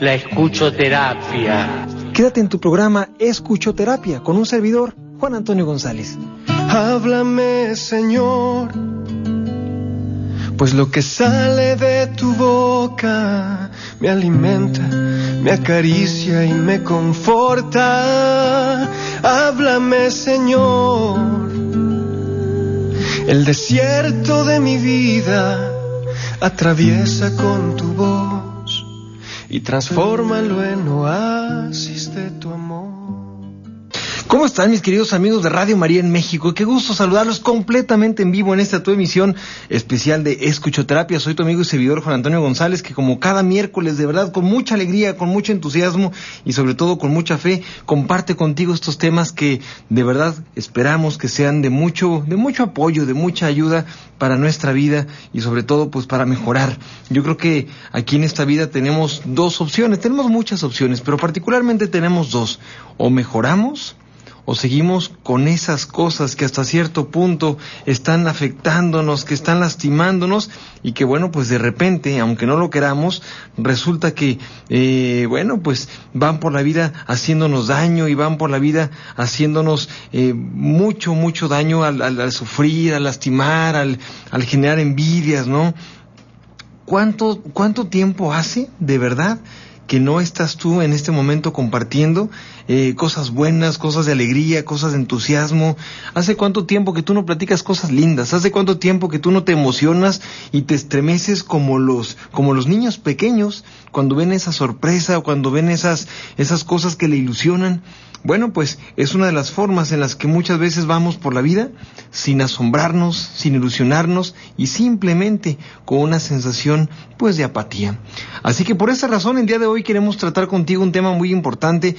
la escuchoterapia. Quédate en tu programa Escuchoterapia con un servidor, Juan Antonio González. Háblame, Señor, pues lo que sale de tu boca me alimenta, me acaricia y me conforta. Háblame, Señor, el desierto de mi vida atraviesa con tu voz y transfórmalo en oasis de tu amor. ¿Cómo están mis queridos amigos de Radio María en México? Qué gusto saludarlos completamente en vivo en esta tu emisión especial de Escuchoterapia. Soy tu amigo y servidor Juan Antonio González, que como cada miércoles, de verdad, con mucha alegría, con mucho entusiasmo y sobre todo con mucha fe, comparte contigo estos temas que de verdad esperamos que sean de mucho, de mucho apoyo, de mucha ayuda para nuestra vida y sobre todo pues para mejorar. Yo creo que aquí en esta vida tenemos dos opciones, tenemos muchas opciones, pero particularmente tenemos dos. O mejoramos o seguimos con esas cosas que hasta cierto punto están afectándonos, que están lastimándonos y que bueno, pues de repente, aunque no lo queramos, resulta que, eh, bueno, pues van por la vida haciéndonos daño y van por la vida haciéndonos eh, mucho, mucho daño al, sufrir, al lastimar, al, al generar envidias, ¿no? ¿Cuánto, ¿Cuánto tiempo hace, de verdad? que no estás tú en este momento compartiendo eh, cosas buenas, cosas de alegría, cosas de entusiasmo. ¿Hace cuánto tiempo que tú no platicas cosas lindas? ¿Hace cuánto tiempo que tú no te emocionas y te estremeces como los, como los niños pequeños cuando ven esa sorpresa o cuando ven esas, esas cosas que le ilusionan? Bueno, pues es una de las formas en las que muchas veces vamos por la vida sin asombrarnos, sin ilusionarnos y simplemente con una sensación pues de apatía. Así que por esa razón el día de hoy queremos tratar contigo un tema muy importante,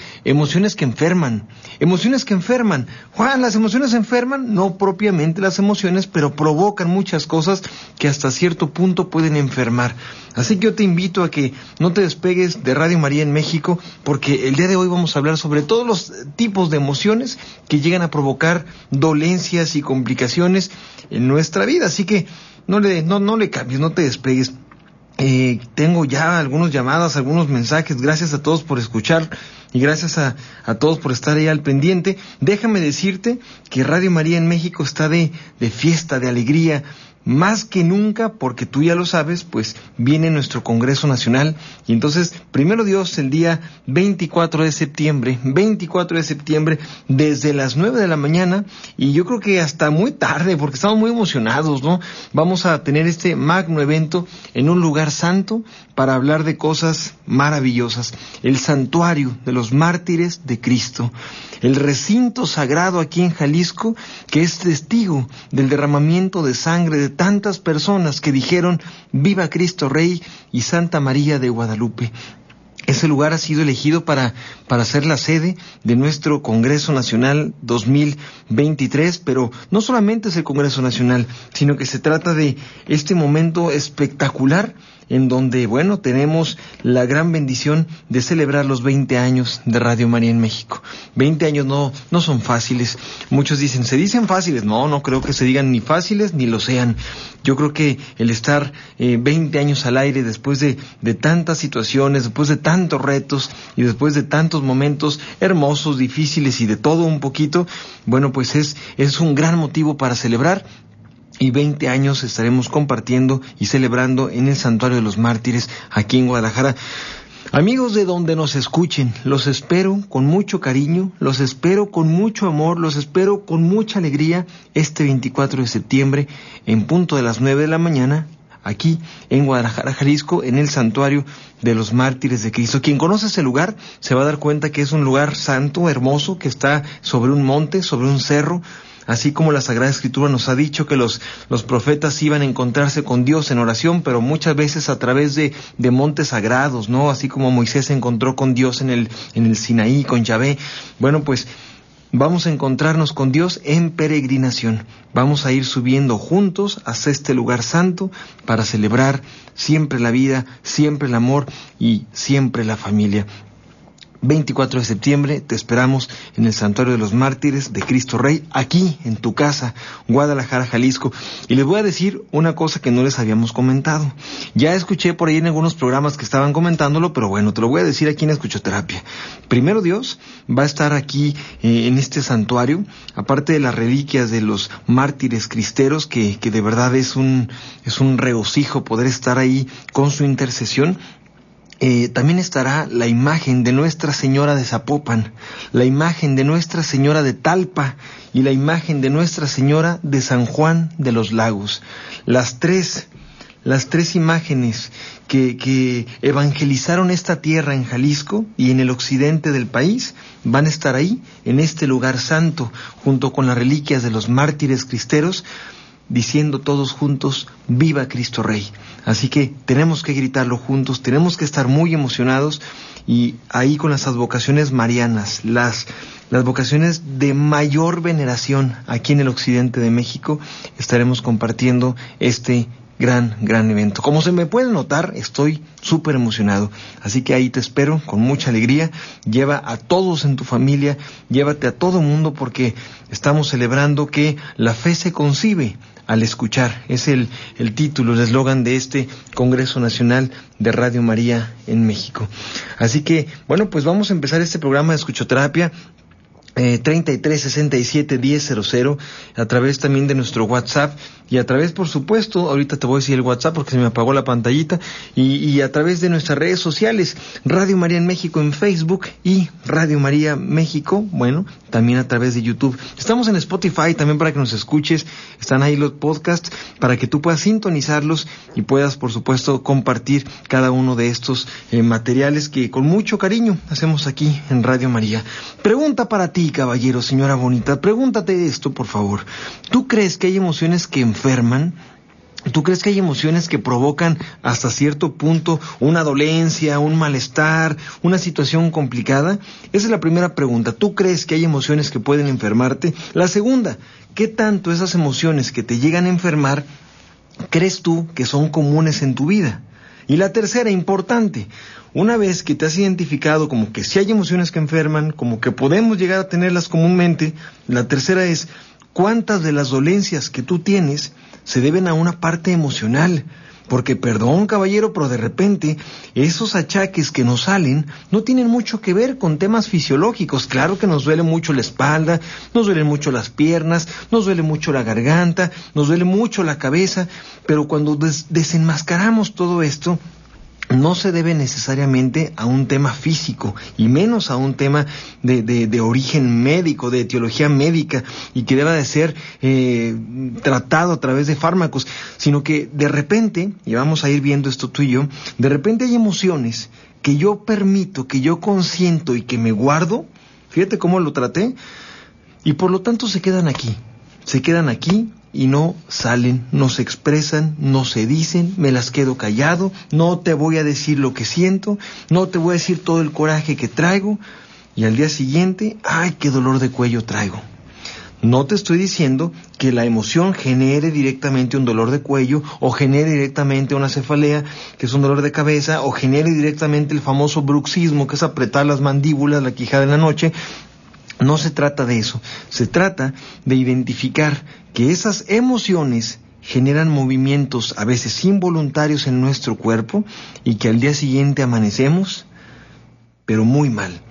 emociones que enferman. Emociones que enferman. Juan, las emociones enferman, no propiamente las emociones, pero provocan muchas cosas que hasta cierto punto pueden enfermar. Así que yo te invito a que no te despegues de Radio María en México, porque el día de hoy vamos a hablar sobre todos los tipos de emociones que llegan a provocar dolencias y complicaciones en nuestra vida. Así que no le, no, no le cambies, no te despegues. Eh, tengo ya algunos llamadas, algunos mensajes. Gracias a todos por escuchar y gracias a, a, todos por estar ahí al pendiente. Déjame decirte que Radio María en México está de, de fiesta, de alegría más que nunca, porque tú ya lo sabes, pues viene nuestro Congreso Nacional. Y entonces, primero Dios, el día 24 de septiembre, 24 de septiembre, desde las 9 de la mañana y yo creo que hasta muy tarde, porque estamos muy emocionados, ¿no? Vamos a tener este magno evento en un lugar santo para hablar de cosas maravillosas, el santuario de los mártires de Cristo, el recinto sagrado aquí en Jalisco, que es testigo del derramamiento de sangre de tantas personas que dijeron Viva Cristo Rey y Santa María de Guadalupe. Ese lugar ha sido elegido para, para ser la sede de nuestro Congreso Nacional 2023, pero no solamente es el Congreso Nacional, sino que se trata de este momento espectacular en donde, bueno, tenemos la gran bendición de celebrar los 20 años de Radio María en México. 20 años no, no son fáciles. Muchos dicen, se dicen fáciles. No, no creo que se digan ni fáciles ni lo sean. Yo creo que el estar eh, 20 años al aire después de, de tantas situaciones, después de tantos retos y después de tantos momentos hermosos, difíciles y de todo un poquito, bueno, pues es, es un gran motivo para celebrar y 20 años estaremos compartiendo y celebrando en el Santuario de los Mártires aquí en Guadalajara. Amigos de donde nos escuchen, los espero con mucho cariño, los espero con mucho amor, los espero con mucha alegría este 24 de septiembre en punto de las 9 de la mañana aquí en Guadalajara, Jalisco, en el santuario de los mártires de Cristo. Quien conoce ese lugar se va a dar cuenta que es un lugar santo, hermoso, que está sobre un monte, sobre un cerro, así como la Sagrada Escritura nos ha dicho que los, los profetas iban a encontrarse con Dios en oración, pero muchas veces a través de, de montes sagrados, ¿no? Así como Moisés se encontró con Dios en el, en el Sinaí, con Yahvé. Bueno, pues vamos a encontrarnos con Dios en peregrinación. Vamos a ir subiendo juntos hasta este lugar santo para celebrar siempre la vida, siempre el amor y siempre la familia. 24 de septiembre te esperamos en el Santuario de los Mártires de Cristo Rey, aquí en tu casa, Guadalajara, Jalisco. Y les voy a decir una cosa que no les habíamos comentado. Ya escuché por ahí en algunos programas que estaban comentándolo, pero bueno, te lo voy a decir aquí en Escuchoterapia. Primero Dios va a estar aquí eh, en este santuario, aparte de las reliquias de los mártires cristeros, que, que de verdad es un, es un regocijo poder estar ahí con su intercesión eh, también estará la imagen de Nuestra Señora de Zapopan, la imagen de Nuestra Señora de Talpa y la imagen de Nuestra Señora de San Juan de los Lagos. Las tres, las tres imágenes que, que evangelizaron esta tierra en Jalisco y en el occidente del país van a estar ahí, en este lugar santo, junto con las reliquias de los mártires cristeros, diciendo todos juntos, viva Cristo Rey. Así que tenemos que gritarlo juntos, tenemos que estar muy emocionados y ahí con las advocaciones marianas, las, las vocaciones de mayor veneración aquí en el occidente de México, estaremos compartiendo este gran, gran evento. Como se me puede notar, estoy súper emocionado. Así que ahí te espero con mucha alegría. Lleva a todos en tu familia, llévate a todo mundo porque estamos celebrando que la fe se concibe al escuchar. Es el, el título, el eslogan de este Congreso Nacional de Radio María en México. Así que, bueno, pues vamos a empezar este programa de escuchoterapia eh, 33 67 1000 a través también de nuestro WhatsApp y a través, por supuesto, ahorita te voy a decir el WhatsApp porque se me apagó la pantallita, y, y, a través de nuestras redes sociales, Radio María en México en Facebook y Radio María México, bueno, también a través de YouTube. Estamos en Spotify también para que nos escuches, están ahí los podcasts para que tú puedas sintonizarlos y puedas, por supuesto, compartir cada uno de estos eh, materiales que con mucho cariño hacemos aquí en Radio María. Pregunta para ti, caballero, señora bonita, pregúntate esto, por favor. ¿Tú crees que hay emociones que enferman? ¿Tú crees que hay emociones que provocan hasta cierto punto una dolencia, un malestar, una situación complicada? Esa es la primera pregunta. ¿Tú crees que hay emociones que pueden enfermarte? La segunda, ¿qué tanto esas emociones que te llegan a enfermar crees tú que son comunes en tu vida? Y la tercera, importante, una vez que te has identificado como que si hay emociones que enferman, como que podemos llegar a tenerlas comúnmente, la tercera es, ¿cuántas de las dolencias que tú tienes se deben a una parte emocional? Porque perdón, caballero, pero de repente esos achaques que nos salen no tienen mucho que ver con temas fisiológicos. Claro que nos duele mucho la espalda, nos duelen mucho las piernas, nos duele mucho la garganta, nos duele mucho la cabeza, pero cuando des desenmascaramos todo esto, no se debe necesariamente a un tema físico y menos a un tema de, de, de origen médico, de etiología médica y que deba de ser eh, tratado a través de fármacos, sino que de repente, y vamos a ir viendo esto tú y yo, de repente hay emociones que yo permito, que yo consiento y que me guardo, fíjate cómo lo traté, y por lo tanto se quedan aquí, se quedan aquí y no salen, no se expresan, no se dicen, me las quedo callado, no te voy a decir lo que siento, no te voy a decir todo el coraje que traigo y al día siguiente, ay, qué dolor de cuello traigo. No te estoy diciendo que la emoción genere directamente un dolor de cuello o genere directamente una cefalea, que es un dolor de cabeza, o genere directamente el famoso bruxismo, que es apretar las mandíbulas, la quijada en la noche. No se trata de eso, se trata de identificar que esas emociones generan movimientos a veces involuntarios en nuestro cuerpo y que al día siguiente amanecemos, pero muy mal.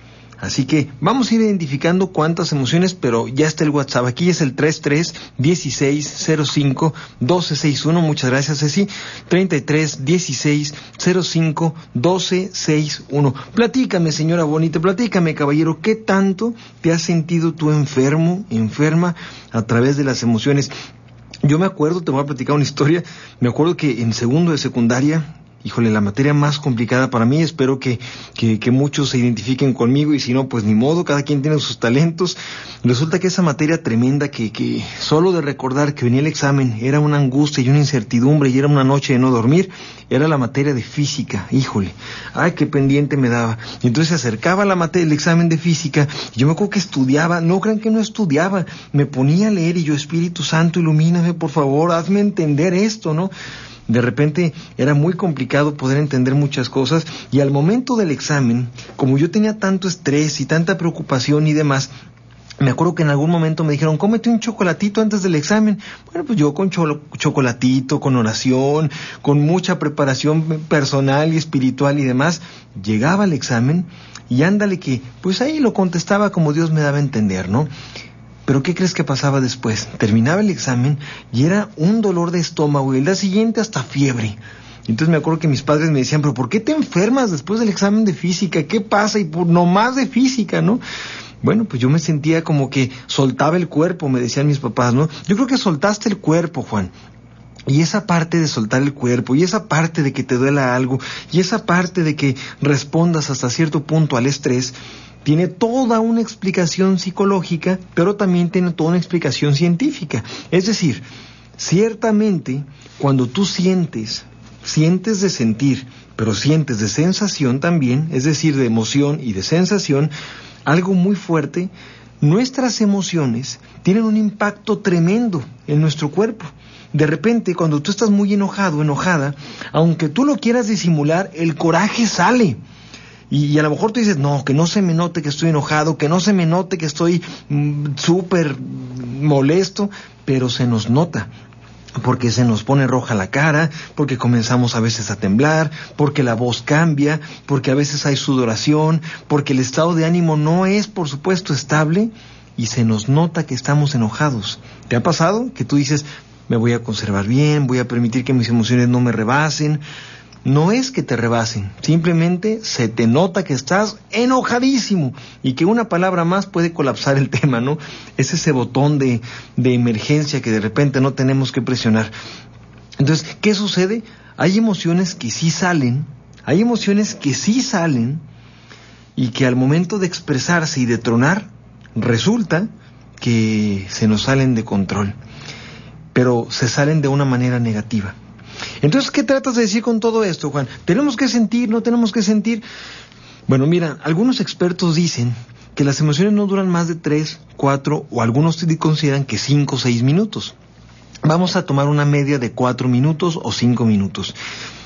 Así que vamos a ir identificando cuántas emociones, pero ya está el WhatsApp. Aquí es el 33 16 05 1261. Muchas gracias, Ceci. 33 16 05 1261. Platícame, señora bonita, platícame, caballero, ¿qué tanto te has sentido tú enfermo, enferma a través de las emociones? Yo me acuerdo, te voy a platicar una historia, me acuerdo que en segundo de secundaria híjole, la materia más complicada para mí. Espero que, que, muchos se identifiquen conmigo y si no, pues ni modo, cada quien tiene sus talentos. Resulta que esa materia tremenda que, que solo de recordar que venía el examen era una angustia y una incertidumbre y era una noche de no dormir, era la materia de física. Híjole, ay, qué pendiente me daba. Y entonces se acercaba la materia, el examen de física. Y yo me acuerdo que estudiaba, no crean que no estudiaba, me ponía a leer y yo, Espíritu Santo, ilumíname, por favor, hazme entender esto, ¿no? De repente era muy complicado poder entender muchas cosas y al momento del examen, como yo tenía tanto estrés y tanta preocupación y demás, me acuerdo que en algún momento me dijeron, cómete un chocolatito antes del examen. Bueno, pues yo con chocolatito, con oración, con mucha preparación personal y espiritual y demás, llegaba al examen y ándale que, pues ahí lo contestaba como Dios me daba a entender, ¿no? Pero ¿qué crees que pasaba después? Terminaba el examen y era un dolor de estómago y el día siguiente hasta fiebre. Entonces me acuerdo que mis padres me decían, pero ¿por qué te enfermas después del examen de física? ¿Qué pasa? Y por no más de física, ¿no? Bueno, pues yo me sentía como que soltaba el cuerpo, me decían mis papás, ¿no? Yo creo que soltaste el cuerpo, Juan. Y esa parte de soltar el cuerpo, y esa parte de que te duela algo, y esa parte de que respondas hasta cierto punto al estrés, tiene toda una explicación psicológica, pero también tiene toda una explicación científica. Es decir, ciertamente cuando tú sientes, sientes de sentir, pero sientes de sensación también, es decir, de emoción y de sensación, algo muy fuerte, nuestras emociones tienen un impacto tremendo en nuestro cuerpo. De repente, cuando tú estás muy enojado, enojada, aunque tú lo quieras disimular, el coraje sale. Y, a lo mejor tú dices, no, que no se me note que estoy enojado, que no se me note que estoy mm, súper molesto, pero se nos nota porque se nos pone roja la cara, porque comenzamos a veces a temblar, porque la voz cambia, porque a veces hay sudoración, porque el estado de ánimo no es, por supuesto, estable y se nos nota que estamos enojados. ¿Te ha pasado que tú dices, me voy a conservar bien, voy a permitir que mis emociones no me rebasen? No es que te rebasen, simplemente se te nota que estás enojadísimo y que una palabra más puede colapsar el tema, ¿no? Es ese botón de, de emergencia que de repente no tenemos que presionar. Entonces, ¿qué sucede? Hay emociones que sí salen, hay emociones que sí salen y que al momento de expresarse y de tronar, resulta que se nos salen de control, pero se salen de una manera negativa. Entonces, ¿qué tratas de decir con todo esto, Juan? ¿Tenemos que sentir? ¿No tenemos que sentir? Bueno, mira, algunos expertos dicen que las emociones no duran más de tres, cuatro o algunos consideran que cinco o seis minutos. Vamos a tomar una media de cuatro minutos o cinco minutos.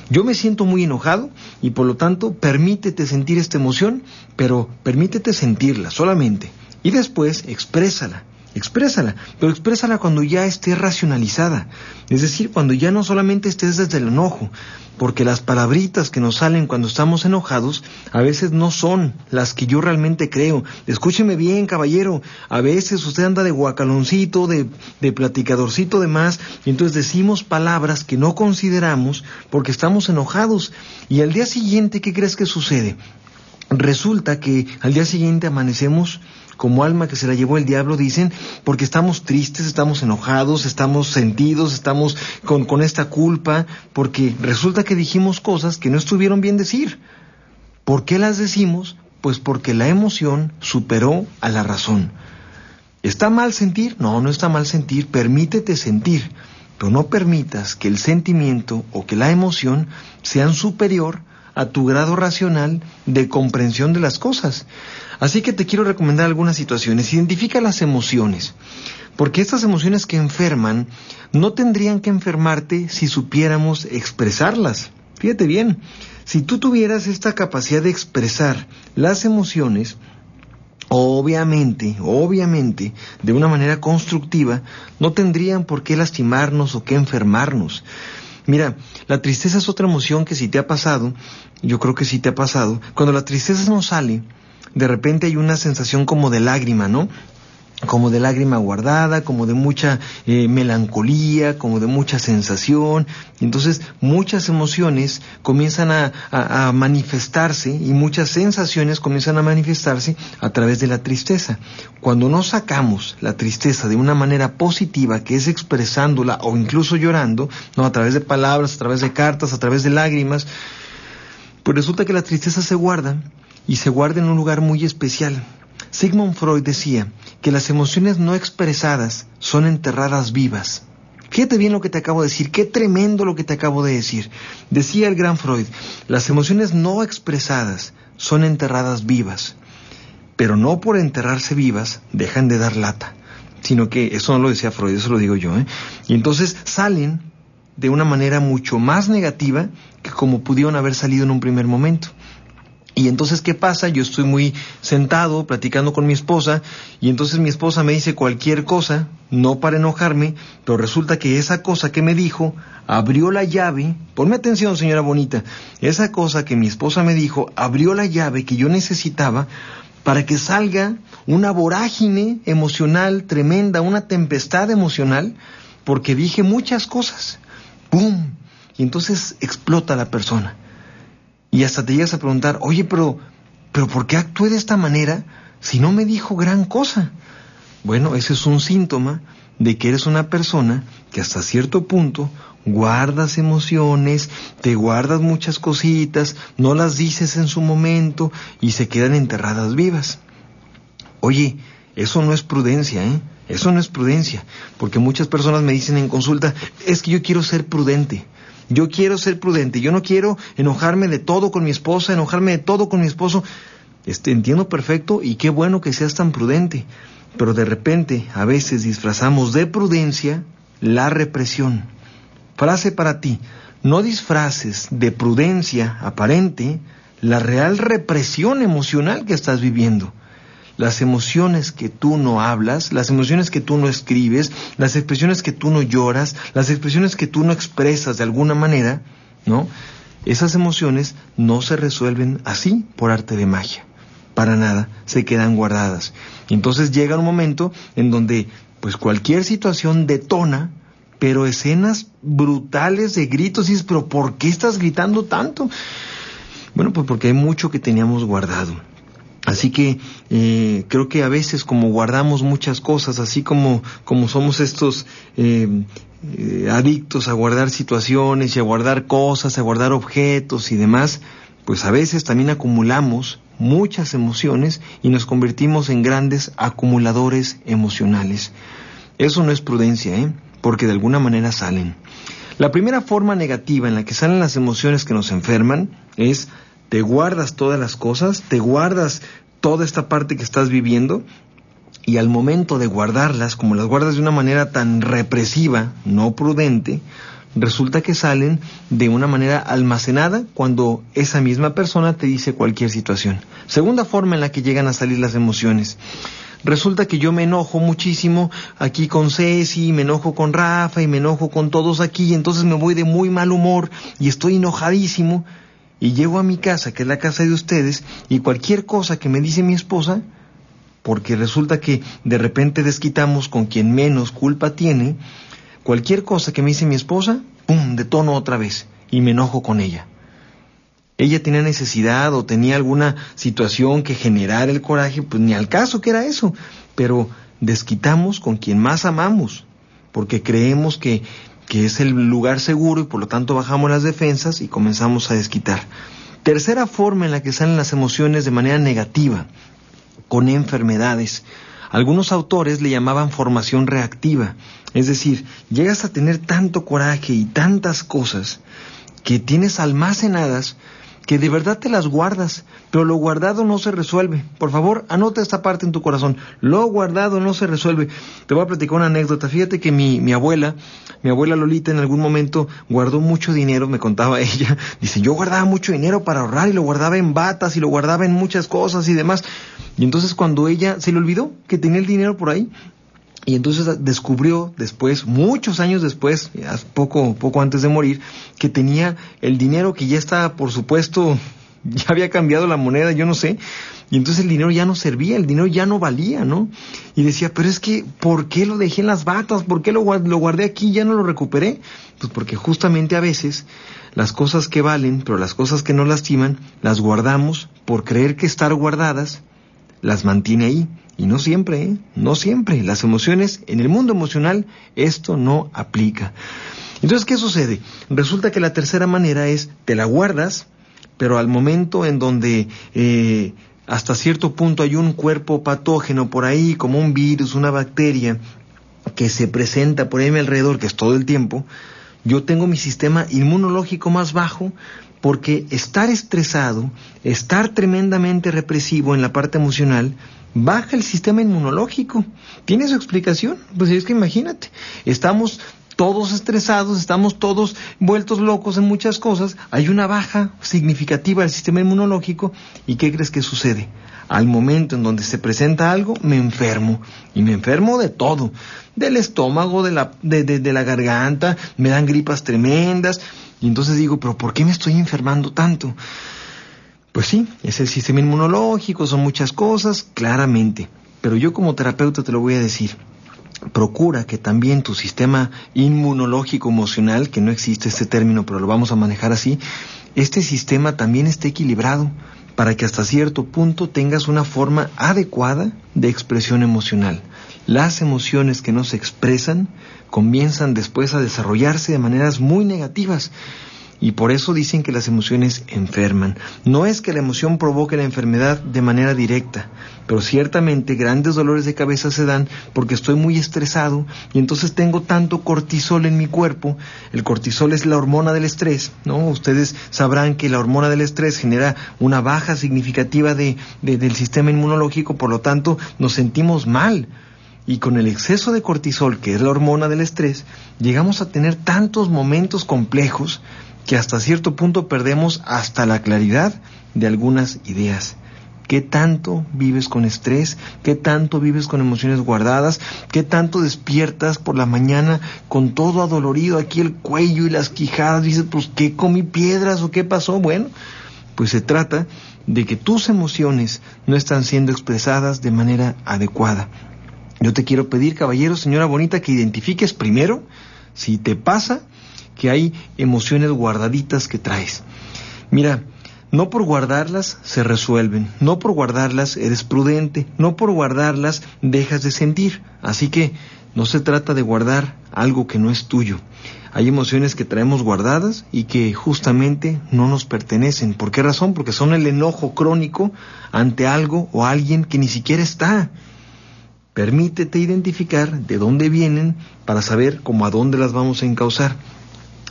Yo me siento muy enojado y por lo tanto permítete sentir esta emoción, pero permítete sentirla solamente y después exprésala exprésala, pero exprésala cuando ya esté racionalizada, es decir, cuando ya no solamente estés desde el enojo, porque las palabritas que nos salen cuando estamos enojados a veces no son las que yo realmente creo. Escúcheme bien, caballero, a veces usted anda de guacaloncito, de, de platicadorcito de más, y entonces decimos palabras que no consideramos porque estamos enojados, y al día siguiente, ¿qué crees que sucede? Resulta que al día siguiente amanecemos como alma que se la llevó el diablo, dicen, porque estamos tristes, estamos enojados, estamos sentidos, estamos con, con esta culpa, porque resulta que dijimos cosas que no estuvieron bien decir. ¿Por qué las decimos? Pues porque la emoción superó a la razón. ¿Está mal sentir? No, no está mal sentir, permítete sentir, pero no permitas que el sentimiento o que la emoción sean superior a tu grado racional de comprensión de las cosas. Así que te quiero recomendar algunas situaciones. Identifica las emociones, porque estas emociones que enferman no tendrían que enfermarte si supiéramos expresarlas. Fíjate bien, si tú tuvieras esta capacidad de expresar las emociones, obviamente, obviamente, de una manera constructiva, no tendrían por qué lastimarnos o qué enfermarnos. Mira, la tristeza es otra emoción que si te ha pasado, yo creo que sí te ha pasado, cuando la tristeza no sale, de repente hay una sensación como de lágrima, ¿no? como de lágrima guardada, como de mucha eh, melancolía, como de mucha sensación. Entonces muchas emociones comienzan a, a, manifestarse y muchas sensaciones comienzan a manifestarse a través de la tristeza. Cuando no sacamos la tristeza de una manera positiva, que es expresándola o incluso llorando, no a través de palabras, a través de cartas, a través de lágrimas, pues resulta que la tristeza se guarda y se guarda en un lugar muy especial. Sigmund Freud decía que las emociones no expresadas son enterradas vivas. Fíjate bien lo que te acabo de decir, qué tremendo lo que te acabo de decir. Decía el gran Freud, las emociones no expresadas son enterradas vivas, pero no por enterrarse vivas dejan de dar lata, sino que eso no lo decía Freud, eso lo digo yo, ¿eh? y entonces salen de una manera mucho más negativa que como pudieron haber salido en un primer momento. Y entonces, ¿qué pasa? Yo estoy muy sentado platicando con mi esposa y entonces mi esposa me dice cualquier cosa, no para enojarme, pero resulta que esa cosa que me dijo abrió la llave, ponme atención señora bonita, esa cosa que mi esposa me dijo abrió la llave que yo necesitaba para que salga una vorágine emocional tremenda, una tempestad emocional, porque dije muchas cosas. ¡Pum! Y entonces explota la persona. Y hasta te llegas a preguntar, oye, pero, pero ¿por qué actué de esta manera si no me dijo gran cosa? Bueno, ese es un síntoma de que eres una persona que hasta cierto punto guardas emociones, te guardas muchas cositas, no las dices en su momento y se quedan enterradas vivas. Oye, eso no es prudencia, ¿eh? Eso no es prudencia, porque muchas personas me dicen en consulta, es que yo quiero ser prudente. Yo quiero ser prudente, yo no quiero enojarme de todo con mi esposa, enojarme de todo con mi esposo. Este, entiendo perfecto y qué bueno que seas tan prudente, pero de repente a veces disfrazamos de prudencia la represión. Frase para ti, no disfraces de prudencia aparente la real represión emocional que estás viviendo las emociones que tú no hablas, las emociones que tú no escribes, las expresiones que tú no lloras, las expresiones que tú no expresas de alguna manera, ¿no? Esas emociones no se resuelven así por arte de magia. Para nada, se quedan guardadas. entonces llega un momento en donde pues cualquier situación detona, pero escenas brutales de gritos y dices, pero ¿por qué estás gritando tanto? Bueno, pues porque hay mucho que teníamos guardado. Así que eh, creo que a veces como guardamos muchas cosas, así como, como somos estos eh, eh, adictos a guardar situaciones y a guardar cosas, a guardar objetos y demás, pues a veces también acumulamos muchas emociones y nos convertimos en grandes acumuladores emocionales. Eso no es prudencia, ¿eh? porque de alguna manera salen. La primera forma negativa en la que salen las emociones que nos enferman es te guardas todas las cosas, te guardas toda esta parte que estás viviendo y al momento de guardarlas, como las guardas de una manera tan represiva, no prudente, resulta que salen de una manera almacenada cuando esa misma persona te dice cualquier situación. Segunda forma en la que llegan a salir las emociones. Resulta que yo me enojo muchísimo aquí con Ceci, me enojo con Rafa y me enojo con todos aquí, entonces me voy de muy mal humor y estoy enojadísimo y llego a mi casa, que es la casa de ustedes, y cualquier cosa que me dice mi esposa, porque resulta que de repente desquitamos con quien menos culpa tiene, cualquier cosa que me dice mi esposa, ¡pum!, detono otra vez y me enojo con ella. Ella tenía necesidad o tenía alguna situación que generara el coraje, pues ni al caso que era eso, pero desquitamos con quien más amamos, porque creemos que que es el lugar seguro y por lo tanto bajamos las defensas y comenzamos a desquitar. Tercera forma en la que salen las emociones de manera negativa, con enfermedades. Algunos autores le llamaban formación reactiva, es decir, llegas a tener tanto coraje y tantas cosas que tienes almacenadas que de verdad te las guardas, pero lo guardado no se resuelve. Por favor, anota esta parte en tu corazón. Lo guardado no se resuelve. Te voy a platicar una anécdota. Fíjate que mi, mi abuela, mi abuela Lolita en algún momento guardó mucho dinero, me contaba ella. Dice, yo guardaba mucho dinero para ahorrar y lo guardaba en batas y lo guardaba en muchas cosas y demás. Y entonces cuando ella se le olvidó que tenía el dinero por ahí, y entonces descubrió después, muchos años después, poco, poco antes de morir, que tenía el dinero que ya estaba, por supuesto, ya había cambiado la moneda, yo no sé, y entonces el dinero ya no servía, el dinero ya no valía, ¿no? Y decía, pero es que, ¿por qué lo dejé en las batas? ¿Por qué lo, lo guardé aquí ya no lo recuperé? Pues porque justamente a veces las cosas que valen, pero las cosas que no lastiman, las guardamos por creer que estar guardadas las mantiene ahí. Y no siempre, ¿eh? No siempre. Las emociones, en el mundo emocional, esto no aplica. Entonces, ¿qué sucede? Resulta que la tercera manera es, te la guardas, pero al momento en donde eh, hasta cierto punto hay un cuerpo patógeno por ahí, como un virus, una bacteria, que se presenta por ahí alrededor, que es todo el tiempo, yo tengo mi sistema inmunológico más bajo porque estar estresado, estar tremendamente represivo en la parte emocional, baja el sistema inmunológico. ¿Tiene su explicación? Pues es que imagínate, estamos todos estresados, estamos todos vueltos locos en muchas cosas, hay una baja significativa del sistema inmunológico y ¿qué crees que sucede? Al momento en donde se presenta algo, me enfermo. Y me enfermo de todo. Del estómago, de la, de, de la garganta, me dan gripas tremendas. Y entonces digo, pero ¿por qué me estoy enfermando tanto? Pues sí, es el sistema inmunológico, son muchas cosas, claramente. Pero yo como terapeuta te lo voy a decir procura que también tu sistema inmunológico emocional, que no existe este término, pero lo vamos a manejar así, este sistema también esté equilibrado para que hasta cierto punto tengas una forma adecuada de expresión emocional. Las emociones que no se expresan comienzan después a desarrollarse de maneras muy negativas y por eso dicen que las emociones enferman. No es que la emoción provoque la enfermedad de manera directa, pero ciertamente grandes dolores de cabeza se dan porque estoy muy estresado y entonces tengo tanto cortisol en mi cuerpo. El cortisol es la hormona del estrés, ¿no? Ustedes sabrán que la hormona del estrés genera una baja significativa de, del sistema inmunológico, por lo tanto nos sentimos mal. Y con el exceso de cortisol, que es la hormona del estrés, llegamos a tener tantos momentos complejos que hasta cierto punto perdemos hasta la claridad de algunas ideas. ¿Qué tanto vives con estrés? ¿Qué tanto vives con emociones guardadas? ¿Qué tanto despiertas por la mañana con todo adolorido aquí el cuello y las quijadas? Dices, pues, ¿qué comí piedras o qué pasó? Bueno, pues se trata de que tus emociones no están siendo expresadas de manera adecuada. Yo te quiero pedir, caballero, señora bonita, que identifiques primero si te pasa que hay emociones guardaditas que traes. Mira, no por guardarlas se resuelven, no por guardarlas eres prudente, no por guardarlas dejas de sentir. Así que no se trata de guardar algo que no es tuyo. Hay emociones que traemos guardadas y que justamente no nos pertenecen. ¿Por qué razón? Porque son el enojo crónico ante algo o alguien que ni siquiera está. Permítete identificar de dónde vienen para saber cómo a dónde las vamos a encauzar.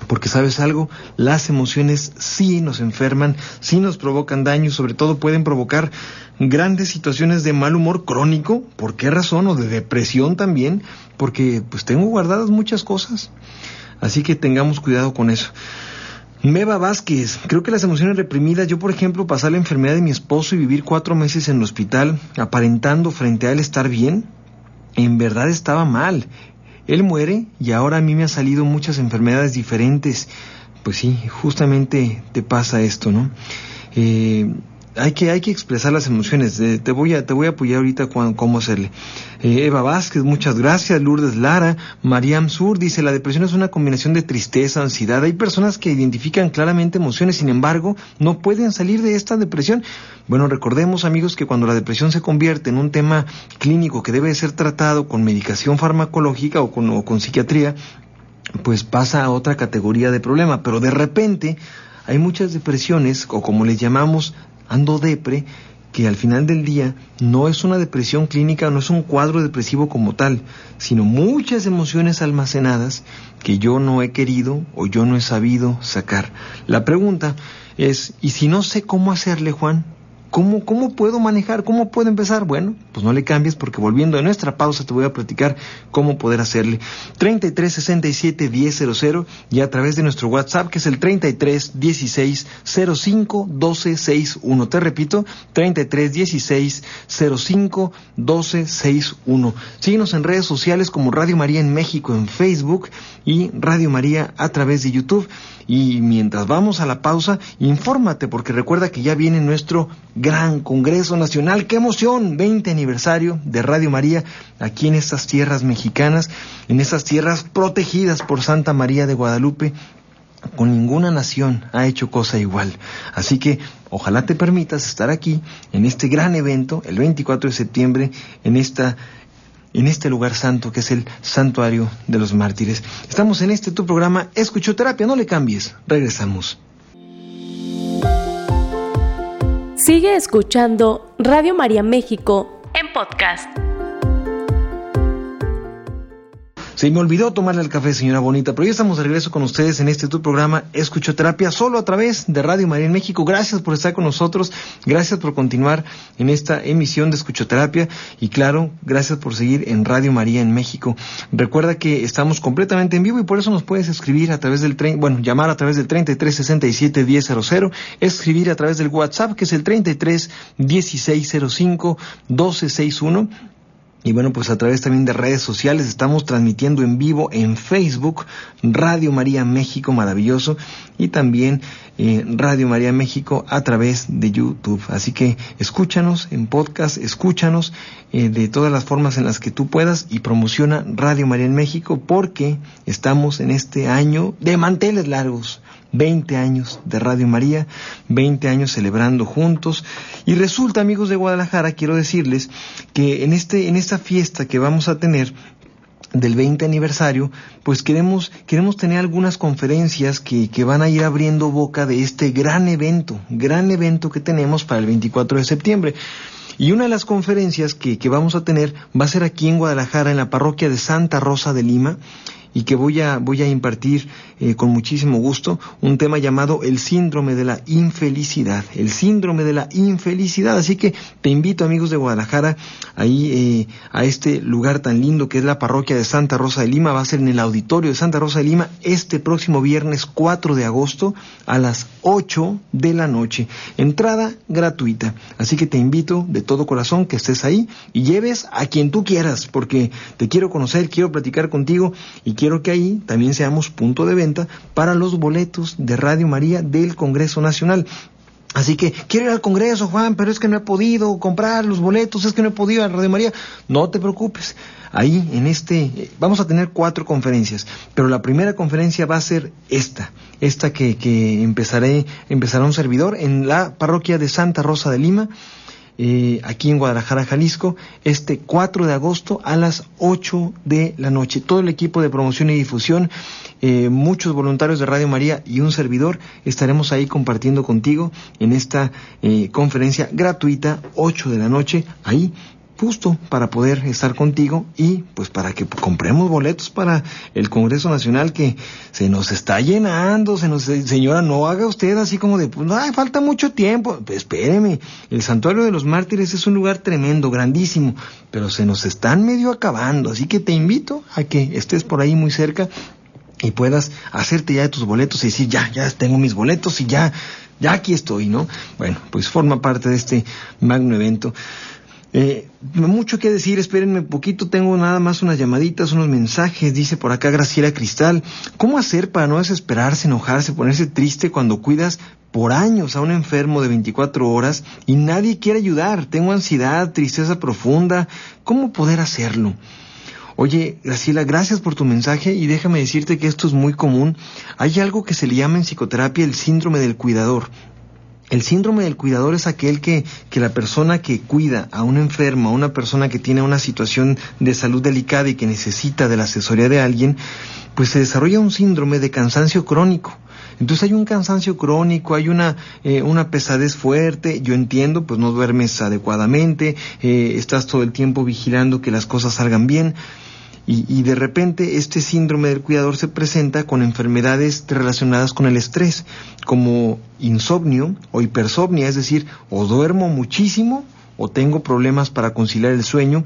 Porque sabes algo, las emociones sí nos enferman, sí nos provocan daño, sobre todo pueden provocar grandes situaciones de mal humor crónico. ¿Por qué razón? O de depresión también, porque pues tengo guardadas muchas cosas. Así que tengamos cuidado con eso. Meva Vázquez, creo que las emociones reprimidas, yo por ejemplo pasar la enfermedad de mi esposo y vivir cuatro meses en el hospital aparentando frente a él estar bien, en verdad estaba mal. Él muere y ahora a mí me han salido muchas enfermedades diferentes. Pues sí, justamente te pasa esto, ¿no? Eh, hay que, hay que expresar las emociones. Eh, te, voy a, te voy a apoyar ahorita cómo hacerle. Eh, Eva Vázquez, muchas gracias. Lourdes Lara. Mariam Sur dice, la depresión es una combinación de tristeza, ansiedad. Hay personas que identifican claramente emociones, sin embargo, no pueden salir de esta depresión. Bueno, recordemos amigos que cuando la depresión se convierte en un tema clínico que debe ser tratado con medicación farmacológica o con, o con psiquiatría, pues pasa a otra categoría de problema. Pero de repente hay muchas depresiones, o como les llamamos, ando depre, que al final del día no es una depresión clínica, no es un cuadro depresivo como tal, sino muchas emociones almacenadas que yo no he querido o yo no he sabido sacar. La pregunta es, ¿y si no sé cómo hacerle, Juan? ¿Cómo, cómo puedo manejar? ¿Cómo puedo empezar? Bueno, pues no le cambies porque volviendo a nuestra pausa te voy a platicar cómo poder hacerle. 33 67 1000 y a través de nuestro WhatsApp que es el 33 16 05 12 61. Te repito, 33 16 05 12 61. Síguenos en redes sociales como Radio María en México en Facebook y Radio María a través de YouTube. Y mientras vamos a la pausa, infórmate porque recuerda que ya viene nuestro gran Congreso Nacional. ¡Qué emoción! 20 aniversario de Radio María aquí en estas tierras mexicanas, en estas tierras protegidas por Santa María de Guadalupe. Con ninguna nación ha hecho cosa igual. Así que ojalá te permitas estar aquí en este gran evento el 24 de septiembre en esta en este lugar santo que es el santuario de los mártires. Estamos en este tu programa Escuchoterapia, no le cambies, regresamos. Sigue escuchando Radio María México en podcast. Se me olvidó tomarle el café, señora Bonita, pero ya estamos de regreso con ustedes en este tu programa Escuchoterapia, solo a través de Radio María en México. Gracias por estar con nosotros, gracias por continuar en esta emisión de Escuchoterapia y claro, gracias por seguir en Radio María en México. Recuerda que estamos completamente en vivo y por eso nos puedes escribir a través del bueno, llamar a través del 33 67 1000, escribir a través del WhatsApp que es el 33 1605 1261 y bueno, pues a través también de redes sociales estamos transmitiendo en vivo en Facebook, Radio María México, maravilloso, y también eh, Radio María México a través de YouTube. Así que escúchanos en podcast, escúchanos eh, de todas las formas en las que tú puedas y promociona Radio María en México porque estamos en este año de manteles largos. 20 años de Radio María, 20 años celebrando juntos. Y resulta, amigos de Guadalajara, quiero decirles que en, este, en esta fiesta que vamos a tener, del 20 aniversario, pues queremos, queremos tener algunas conferencias que, que, van a ir abriendo boca de este gran evento, gran evento que tenemos para el 24 de septiembre. Y una de las conferencias que, que vamos a tener va a ser aquí en Guadalajara, en la parroquia de Santa Rosa de Lima, y que voy a, voy a impartir eh, con muchísimo gusto un tema llamado el síndrome de la infelicidad, el síndrome de la infelicidad. Así que te invito amigos de Guadalajara ahí eh, a este lugar tan lindo que es la parroquia de Santa Rosa de Lima, va a ser en el auditorio de Santa Rosa de Lima este próximo viernes 4 de agosto a las 8 de la noche. Entrada gratuita. Así que te invito de todo corazón que estés ahí y lleves a quien tú quieras porque te quiero conocer, quiero platicar contigo y quiero quiero que ahí también seamos punto de venta para los boletos de Radio María del Congreso Nacional. Así que quiero ir al Congreso, Juan, pero es que no he podido comprar los boletos, es que no he podido a Radio María. No te preocupes. Ahí en este vamos a tener cuatro conferencias, pero la primera conferencia va a ser esta, esta que, que empezaré, empezará un servidor en la parroquia de Santa Rosa de Lima eh, aquí en Guadalajara, Jalisco, este 4 de agosto a las 8 de la noche. Todo el equipo de promoción y difusión, eh, muchos voluntarios de Radio María y un servidor estaremos ahí compartiendo contigo en esta eh, conferencia gratuita, 8 de la noche, ahí justo para poder estar contigo y pues para que compremos boletos para el Congreso Nacional que se nos está llenando, se nos señora, no haga usted así como de pues ay, falta mucho tiempo, pues, espéreme, el Santuario de los Mártires es un lugar tremendo, grandísimo, pero se nos están medio acabando, así que te invito a que estés por ahí muy cerca y puedas hacerte ya de tus boletos y decir, ya, ya tengo mis boletos y ya, ya aquí estoy, ¿no? Bueno, pues forma parte de este magno evento. Eh, mucho que decir, espérenme un poquito, tengo nada más unas llamaditas, unos mensajes, dice por acá Graciela Cristal, ¿cómo hacer para no desesperarse, enojarse, ponerse triste cuando cuidas por años a un enfermo de 24 horas y nadie quiere ayudar? Tengo ansiedad, tristeza profunda, ¿cómo poder hacerlo? Oye, Graciela, gracias por tu mensaje y déjame decirte que esto es muy común. Hay algo que se le llama en psicoterapia el síndrome del cuidador. El síndrome del cuidador es aquel que, que, la persona que cuida a un enfermo, a una persona que tiene una situación de salud delicada y que necesita de la asesoría de alguien, pues se desarrolla un síndrome de cansancio crónico. Entonces hay un cansancio crónico, hay una, eh, una pesadez fuerte, yo entiendo, pues no duermes adecuadamente, eh, estás todo el tiempo vigilando que las cosas salgan bien, y, y, de repente este síndrome del cuidador se presenta con enfermedades relacionadas con el estrés, como insomnio o hipersomnia, es decir, o duermo muchísimo o tengo problemas para conciliar el sueño,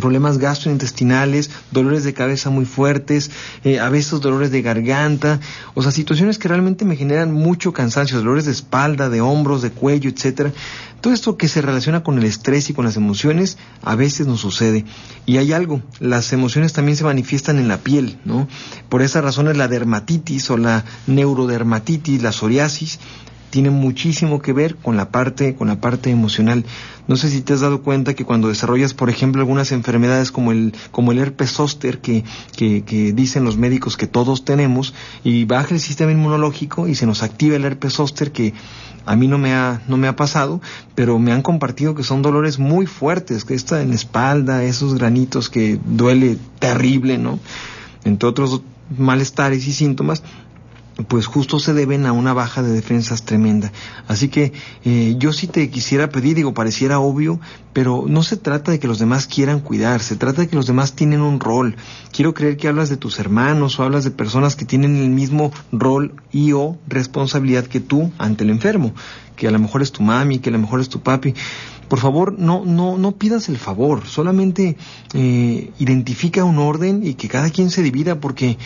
problemas gastrointestinales, dolores de cabeza muy fuertes, eh, a veces dolores de garganta, o sea, situaciones que realmente me generan mucho cansancio, dolores de espalda, de hombros, de cuello, etcétera. Todo esto que se relaciona con el estrés y con las emociones a veces nos sucede. Y hay algo, las emociones también se manifiestan en la piel, ¿no? Por esa razón es la dermatitis o la neurodermatitis, la psoriasis, tiene muchísimo que ver con la parte, con la parte emocional. No sé si te has dado cuenta que cuando desarrollas, por ejemplo, algunas enfermedades como el, como el herpes zóster que, que, que dicen los médicos que todos tenemos, y baja el sistema inmunológico y se nos activa el herpes zóster que a mí no me ha, no me ha pasado, pero me han compartido que son dolores muy fuertes, que está en la espalda, esos granitos que duele terrible, ¿no? Entre otros malestares y síntomas, pues justo se deben a una baja de defensas tremenda. Así que eh, yo sí te quisiera pedir, digo, pareciera obvio, pero no se trata de que los demás quieran cuidar, se trata de que los demás tienen un rol. Quiero creer que hablas de tus hermanos o hablas de personas que tienen el mismo rol y o responsabilidad que tú ante el enfermo, que a lo mejor es tu mami, que a lo mejor es tu papi. Por favor, no, no, no pidas el favor, solamente eh, identifica un orden y que cada quien se divida porque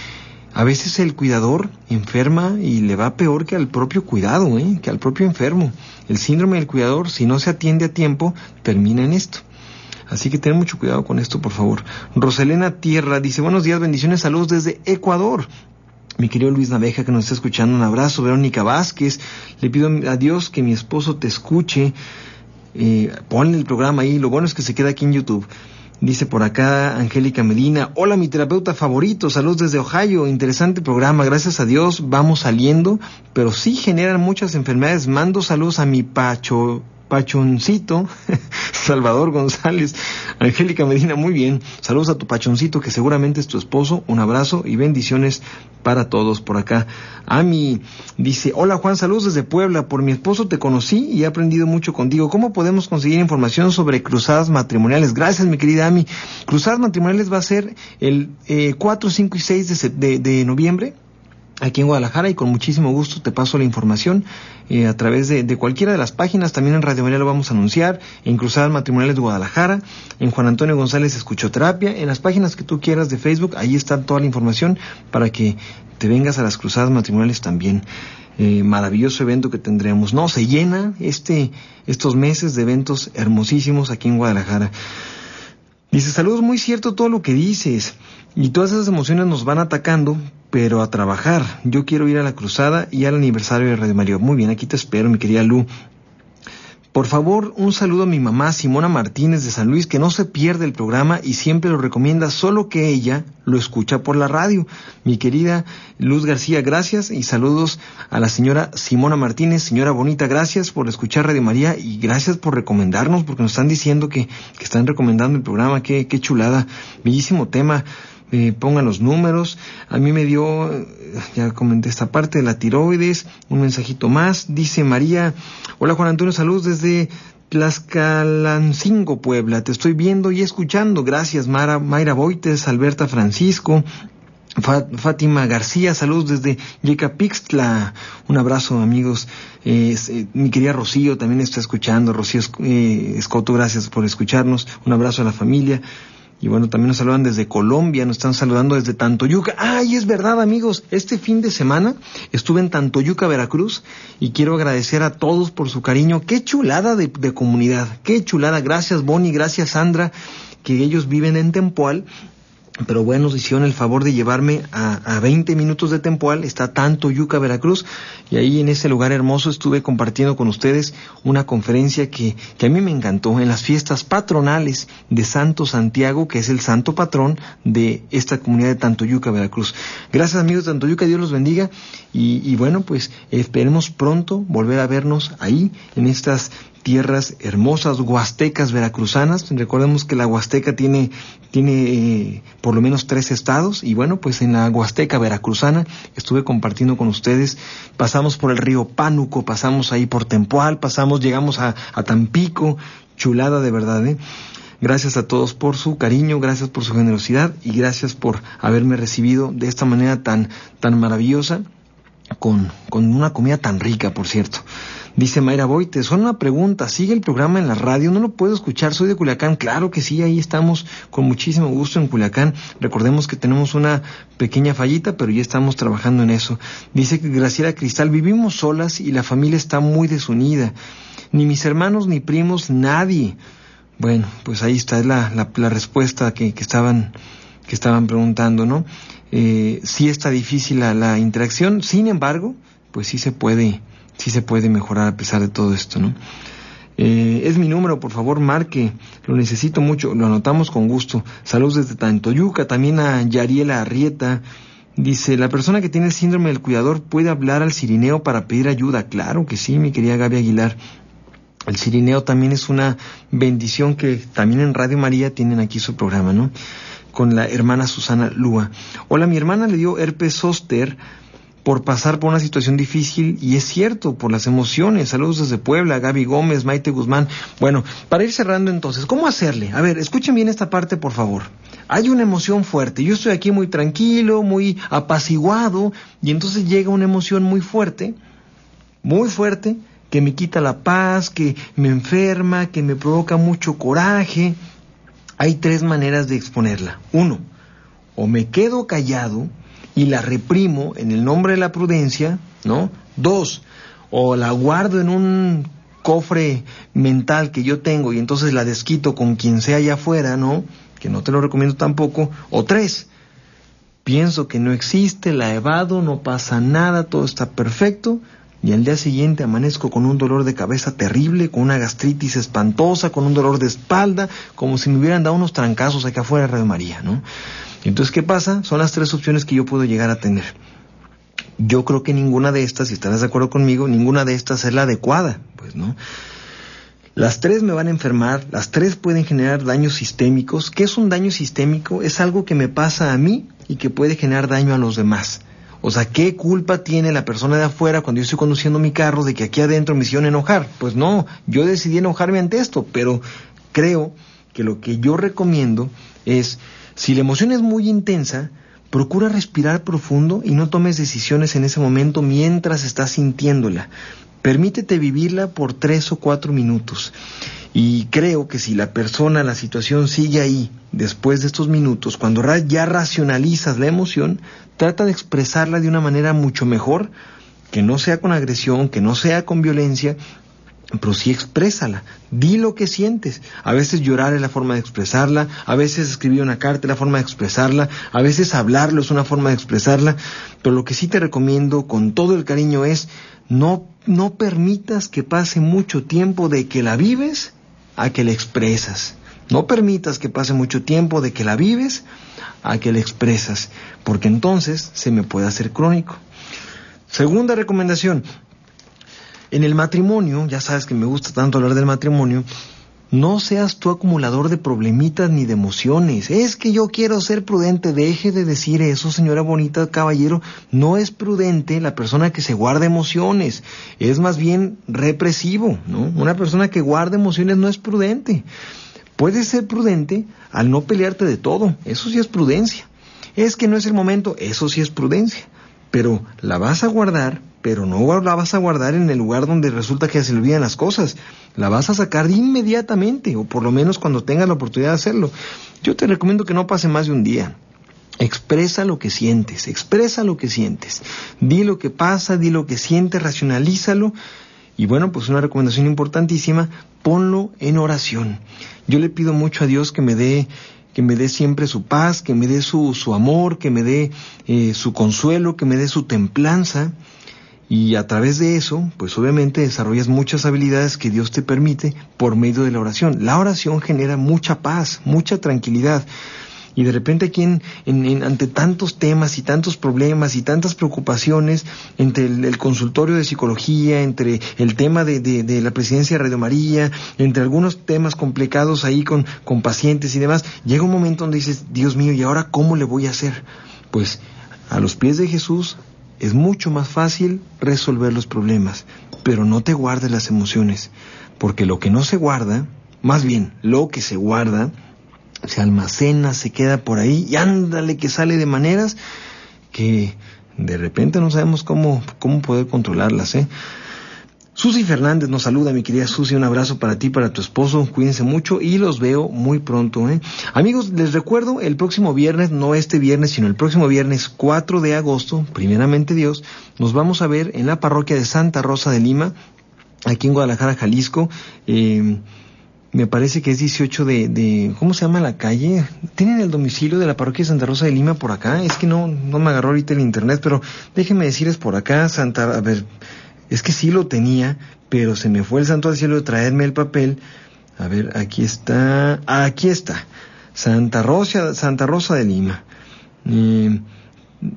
a veces el cuidador enferma y le va peor que al propio cuidado, ¿eh? que al propio enfermo. El síndrome del cuidador, si no se atiende a tiempo, termina en esto. Así que ten mucho cuidado con esto, por favor. Roselena Tierra dice, buenos días, bendiciones, saludos desde Ecuador. Mi querido Luis Naveja que nos está escuchando, un abrazo. Verónica Vázquez, le pido a Dios que mi esposo te escuche. Eh, ponle el programa ahí, lo bueno es que se queda aquí en YouTube. Dice por acá Angélica Medina, hola mi terapeuta favorito, saludos desde Ohio, interesante programa, gracias a Dios vamos saliendo, pero sí generan muchas enfermedades. Mando saludos a mi Pacho, Pachoncito, Salvador González, Angélica Medina, muy bien. Saludos a tu Pachoncito, que seguramente es tu esposo. Un abrazo y bendiciones para todos por acá. Ami dice, hola Juan, saludos desde Puebla. Por mi esposo te conocí y he aprendido mucho contigo. ¿Cómo podemos conseguir información sobre cruzadas matrimoniales? Gracias, mi querida Ami. Cruzadas matrimoniales va a ser el eh, 4, 5 y 6 de, de noviembre aquí en Guadalajara y con muchísimo gusto te paso la información eh, a través de, cualquiera de las páginas. También en Radio María lo vamos a anunciar, en Cruzadas Matrimoniales de Guadalajara, en Juan Antonio González Escuchoterapia, en las páginas que tú quieras de Facebook, ahí está toda la información para que te vengas a las Cruzadas Matrimoniales también. Eh, maravilloso evento que tendremos. No, se llena este, estos meses de eventos hermosísimos aquí en Guadalajara. Dice, saludos, muy cierto todo lo que dices. Y todas esas emociones nos van atacando, pero a trabajar. Yo quiero ir a la cruzada y al aniversario de Radio Mario. Muy bien, aquí te espero, mi querida Lu. Por favor, un saludo a mi mamá Simona Martínez de San Luis, que no se pierde el programa y siempre lo recomienda, solo que ella lo escucha por la radio. Mi querida Luz García, gracias y saludos a la señora Simona Martínez. Señora Bonita, gracias por escuchar Radio María y gracias por recomendarnos, porque nos están diciendo que, que están recomendando el programa. Qué, qué chulada, bellísimo tema eh, pongan los números. A mí me dio, ya comenté esta parte de la tiroides, un mensajito más. Dice María, hola Juan Antonio, saludos desde Tlaxcalancingo, Puebla. Te estoy viendo y escuchando. Gracias, Mara, Mayra Boites, Alberta Francisco. Fátima García, saludos desde Yecapixtla. Un abrazo, amigos. Eh, mi querida Rocío también está escuchando. Rocío eh, Escoto, gracias por escucharnos. Un abrazo a la familia. Y bueno, también nos saludan desde Colombia, nos están saludando desde Tantoyuca. ¡Ay, es verdad, amigos! Este fin de semana estuve en Tantoyuca, Veracruz, y quiero agradecer a todos por su cariño. ¡Qué chulada de, comunidad! ¡Qué chulada! Gracias, Bonnie, gracias, Sandra, que ellos viven en Tempoal pero bueno, hicieron el favor de llevarme a, a 20 minutos de Tempoal, está tanto Yuca, Veracruz, y ahí en ese lugar hermoso estuve compartiendo con ustedes una conferencia que, que a mí me encantó en las fiestas patronales de Santo Santiago, que es el santo patrón de esta comunidad de Tantoyuca, Veracruz. Gracias amigos de Tantoyuca, Dios los bendiga, y, y bueno, pues esperemos pronto volver a vernos ahí en estas tierras hermosas huastecas veracruzanas. Recordemos que la Huasteca tiene, tiene eh, por lo menos tres estados y bueno, pues en la Huasteca veracruzana estuve compartiendo con ustedes. Pasamos por el río Pánuco, pasamos ahí por Tempoal, pasamos, llegamos a, a Tampico, chulada de verdad, ¿eh? Gracias a todos por su cariño, gracias por su generosidad y gracias por haberme recibido de esta manera tan, tan maravillosa, con, con una comida tan rica, por cierto. Dice Mayra Boite, son una pregunta, ¿sigue el programa en la radio? No lo puedo escuchar, soy de Culiacán. Claro que sí, ahí estamos con muchísimo gusto en Culiacán. Recordemos que tenemos una pequeña fallita, pero ya estamos trabajando en eso. Dice que Graciela Cristal, vivimos solas y la familia está muy desunida. Ni mis hermanos ni primos, nadie. Bueno, pues ahí está, es la, la, respuesta que, que, estaban, que estaban preguntando, ¿no? Eh, sí está difícil la, la interacción, sin embargo, pues sí se puede sí se puede mejorar a pesar de todo esto, ¿no? Eh, es mi número, por favor, marque. Lo necesito mucho. Lo anotamos con gusto. Saludos desde Tantoyuca, también a Yariela Arrieta. Dice, la persona que tiene el síndrome del cuidador puede hablar al sirineo para pedir ayuda. Claro que sí, mi querida Gaby Aguilar. El sirineo también es una bendición que también en Radio María tienen aquí su programa, ¿no? Con la hermana Susana Lúa. Hola, mi hermana le dio herpes zóster por pasar por una situación difícil y es cierto, por las emociones. Saludos desde Puebla, Gaby Gómez, Maite Guzmán. Bueno, para ir cerrando entonces, ¿cómo hacerle? A ver, escuchen bien esta parte, por favor. Hay una emoción fuerte. Yo estoy aquí muy tranquilo, muy apaciguado y entonces llega una emoción muy fuerte, muy fuerte, que me quita la paz, que me enferma, que me provoca mucho coraje. Hay tres maneras de exponerla. Uno, o me quedo callado y la reprimo en el nombre de la prudencia, ¿no? Dos, o la guardo en un cofre mental que yo tengo y entonces la desquito con quien sea allá afuera, ¿no? Que no te lo recomiendo tampoco. O tres, pienso que no existe, la evado, no pasa nada, todo está perfecto. Y al día siguiente amanezco con un dolor de cabeza terrible, con una gastritis espantosa, con un dolor de espalda, como si me hubieran dado unos trancazos acá afuera de Radio María, ¿no? Entonces, ¿qué pasa? Son las tres opciones que yo puedo llegar a tener. Yo creo que ninguna de estas, si estarás de acuerdo conmigo, ninguna de estas es la adecuada, pues, ¿no? Las tres me van a enfermar, las tres pueden generar daños sistémicos. ¿Qué es un daño sistémico? Es algo que me pasa a mí y que puede generar daño a los demás. O sea, ¿qué culpa tiene la persona de afuera cuando yo estoy conduciendo mi carro de que aquí adentro me hicieron enojar? Pues no, yo decidí enojarme ante esto, pero creo que lo que yo recomiendo es si la emoción es muy intensa, procura respirar profundo y no tomes decisiones en ese momento mientras estás sintiéndola. Permítete vivirla por tres o cuatro minutos. Y creo que si la persona, la situación sigue ahí, después de estos minutos, cuando ya racionalizas la emoción, trata de expresarla de una manera mucho mejor, que no sea con agresión, que no sea con violencia, pero sí exprésala, di lo que sientes. A veces llorar es la forma de expresarla, a veces escribir una carta es la forma de expresarla, a veces hablarlo es una forma de expresarla, pero lo que sí te recomiendo con todo el cariño es no, no permitas que pase mucho tiempo de que la vives a que la expresas. No permitas que pase mucho tiempo de que la vives a que la expresas, porque entonces se me puede hacer crónico. Segunda recomendación, en el matrimonio, ya sabes que me gusta tanto hablar del matrimonio, no seas tú acumulador de problemitas ni de emociones. Es que yo quiero ser prudente. Deje de decir eso, señora bonita, caballero. No es prudente la persona que se guarda emociones. Es más bien represivo, ¿no? Una persona que guarda emociones no es prudente. Puedes ser prudente al no pelearte de todo. Eso sí es prudencia. Es que no es el momento. Eso sí es prudencia. Pero la vas a guardar pero no la vas a guardar en el lugar donde resulta que se le olvidan las cosas. La vas a sacar inmediatamente, o por lo menos cuando tengas la oportunidad de hacerlo. Yo te recomiendo que no pase más de un día. Expresa lo que sientes, expresa lo que sientes. Di lo que pasa, di lo que sientes, racionalízalo. Y bueno, pues una recomendación importantísima, ponlo en oración. Yo le pido mucho a Dios que me dé que me dé siempre su paz, que me dé su, su amor, que me dé eh, su consuelo, que me dé su templanza. Y a través de eso, pues obviamente desarrollas muchas habilidades que Dios te permite por medio de la oración. La oración genera mucha paz, mucha tranquilidad. Y de repente aquí en, ante tantos temas y tantos problemas y tantas preocupaciones, entre el, consultorio de psicología, entre el tema de, de, la presidencia de Radio María, entre algunos temas complicados ahí con, con pacientes y demás, llega un momento donde dices, Dios mío, ¿y ahora cómo le voy a hacer? Pues a los pies de Jesús, es mucho más fácil resolver los problemas, pero no te guardes las emociones, porque lo que no se guarda, más bien lo que se guarda, se almacena, se queda por ahí y ándale que sale de maneras que de repente no sabemos cómo, cómo poder controlarlas. ¿eh? Susi Fernández nos saluda, mi querida Susi, un abrazo para ti, para tu esposo, cuídense mucho y los veo muy pronto. ¿eh? Amigos, les recuerdo, el próximo viernes, no este viernes, sino el próximo viernes 4 de agosto, primeramente Dios, nos vamos a ver en la parroquia de Santa Rosa de Lima, aquí en Guadalajara, Jalisco. Eh, me parece que es 18 de, de, ¿cómo se llama la calle? Tienen el domicilio de la parroquia de Santa Rosa de Lima por acá, es que no, no me agarró ahorita el internet, pero déjenme decirles por acá, Santa, a ver, es que sí lo tenía, pero se me fue el santo al cielo de traerme el papel. A ver, aquí está, aquí está, Santa Rosa, Santa Rosa de Lima.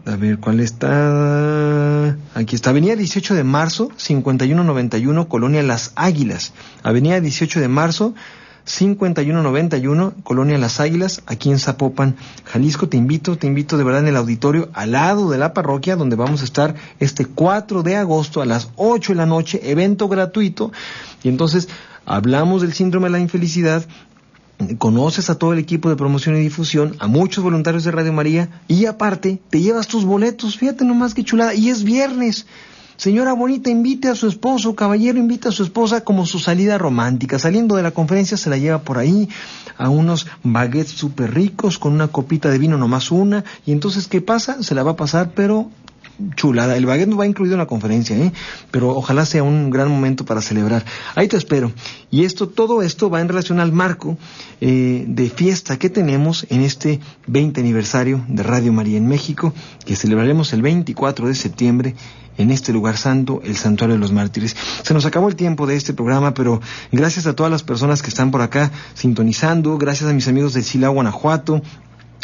a ver, ¿cuál está? Aquí está, Avenida 18 de marzo, 5191, Colonia Las Águilas. Avenida 18 de marzo, 5191, Colonia Las Águilas, aquí en Zapopan, Jalisco. Te invito, te invito de verdad en el auditorio al lado de la parroquia donde vamos a estar este 4 de agosto a las 8 de la noche, evento gratuito. Y entonces hablamos del síndrome de la infelicidad, conoces a todo el equipo de promoción y difusión, a muchos voluntarios de Radio María y aparte te llevas tus boletos, fíjate nomás qué chulada, y es viernes. Señora bonita, invite a su esposo, caballero, invite a su esposa como su salida romántica. Saliendo de la conferencia se la lleva por ahí a unos baguettes súper ricos con una copita de vino nomás una. Y entonces, ¿qué pasa? Se la va a pasar, pero chulada. El baguette no va incluido en la conferencia, ¿eh? pero ojalá sea un gran momento para celebrar. Ahí te espero. Y esto, todo esto va en relación al marco eh, de fiesta que tenemos en este 20 aniversario de Radio María en México, que celebraremos el 24 de septiembre en este lugar santo, el Santuario de los Mártires. Se nos acabó el tiempo de este programa, pero gracias a todas las personas que están por acá sintonizando, gracias a mis amigos de Silao, Guanajuato,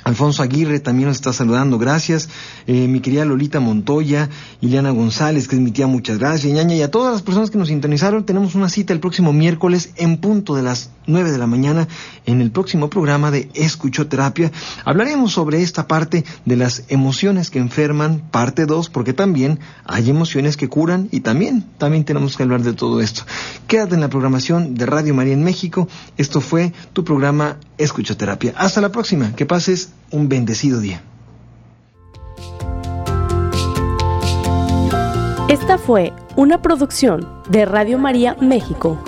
Alfonso Aguirre también nos está saludando, gracias. Eh, mi querida Lolita Montoya, Ileana González, que es mi tía, muchas gracias. Ñaña, y a todas las personas que nos sintonizaron, tenemos una cita el próximo miércoles en punto de las 9 de la mañana en el próximo programa de Escuchoterapia. Hablaremos sobre esta parte de las emociones que enferman, parte 2, porque también hay emociones que curan y también, también tenemos que hablar de todo esto. Quédate en la programación de Radio María en México. Esto fue tu programa Escuchoterapia. Hasta la próxima. Que pases un bendecido día. Esta fue una producción de Radio María México.